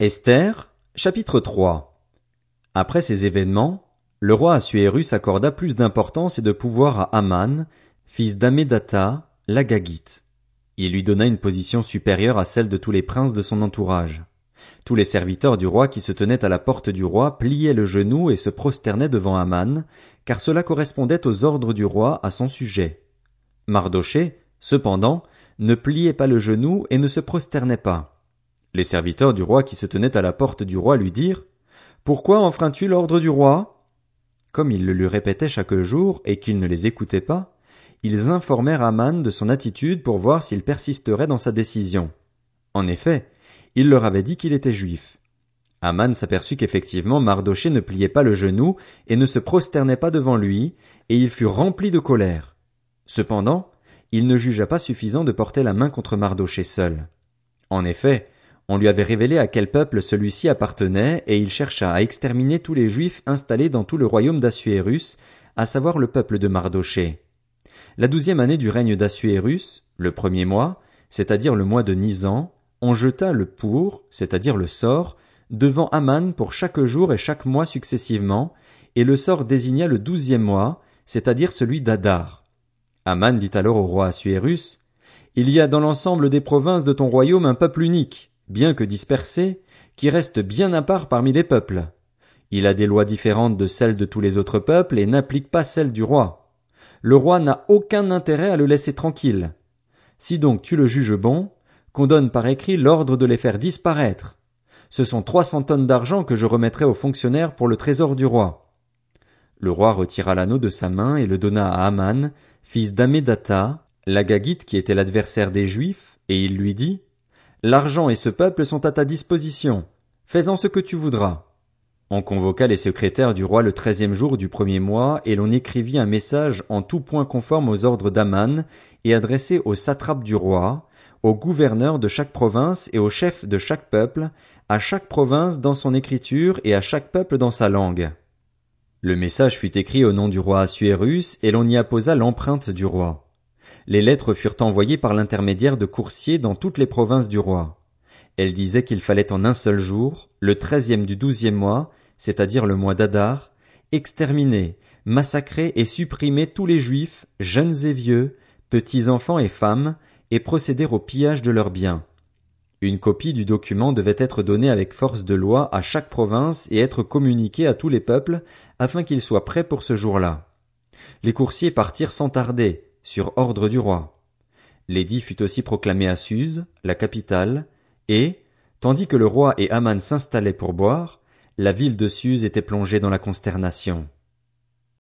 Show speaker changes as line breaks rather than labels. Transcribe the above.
Esther, chapitre 3 Après ces événements, le roi Assuérus accorda plus d'importance et de pouvoir à Aman, fils d'Amédata, l'Agagite. Il lui donna une position supérieure à celle de tous les princes de son entourage. Tous les serviteurs du roi qui se tenaient à la porte du roi pliaient le genou et se prosternaient devant Aman, car cela correspondait aux ordres du roi à son sujet. Mardoché, cependant, ne pliait pas le genou et ne se prosternait pas. Les serviteurs du roi qui se tenaient à la porte du roi lui dirent Pourquoi enfreins-tu l'ordre du roi? Comme il le lui répétait chaque jour et qu'il ne les écoutait pas, ils informèrent Aman de son attitude pour voir s'il persisterait dans sa décision. En effet, il leur avait dit qu'il était juif. Aman s'aperçut qu'effectivement Mardoché ne pliait pas le genou et ne se prosternait pas devant lui, et il fut rempli de colère. Cependant, il ne jugea pas suffisant de porter la main contre Mardoché seul. En effet, on lui avait révélé à quel peuple celui-ci appartenait, et il chercha à exterminer tous les Juifs installés dans tout le royaume d'Assuérus, à savoir le peuple de Mardoché. La douzième année du règne d'Assuérus, le premier mois, c'est-à-dire le mois de Nisan, on jeta le pour, c'est-à-dire le sort, devant Aman pour chaque jour et chaque mois successivement, et le sort désigna le douzième mois, c'est-à-dire celui d'Adar. Aman dit alors au roi Assuérus, Il y a dans l'ensemble des provinces de ton royaume un peuple unique, bien que dispersé, qui reste bien à part parmi les peuples. Il a des lois différentes de celles de tous les autres peuples et n'applique pas celles du roi. Le roi n'a aucun intérêt à le laisser tranquille. Si donc tu le juges bon, qu'on donne par écrit l'ordre de les faire disparaître. Ce sont trois cents tonnes d'argent que je remettrai aux fonctionnaires pour le trésor du roi. Le roi retira l'anneau de sa main et le donna à Aman, fils d'Amédata, l'Agagite qui était l'adversaire des Juifs, et il lui dit, L'argent et ce peuple sont à ta disposition. Fais-en ce que tu voudras. On convoqua les secrétaires du roi le treizième jour du premier mois, et l'on écrivit un message en tout point conforme aux ordres d'Aman, et adressé aux satrapes du roi, aux gouverneurs de chaque province et aux chefs de chaque peuple, à chaque province dans son écriture et à chaque peuple dans sa langue. Le message fut écrit au nom du roi Assuérus, et l'on y apposa l'empreinte du roi. Les lettres furent envoyées par l'intermédiaire de coursiers dans toutes les provinces du roi. Elles disaient qu'il fallait en un seul jour, le treizième du douzième mois, c'est-à-dire le mois d'Adar, exterminer, massacrer et supprimer tous les juifs, jeunes et vieux, petits enfants et femmes, et procéder au pillage de leurs biens. Une copie du document devait être donnée avec force de loi à chaque province et être communiquée à tous les peuples afin qu'ils soient prêts pour ce jour-là. Les coursiers partirent sans tarder, sur ordre du roi. L'édit fut aussi proclamé à Suse, la capitale, et, tandis que le roi et Aman s'installaient pour boire, la ville de Suse était plongée dans la consternation.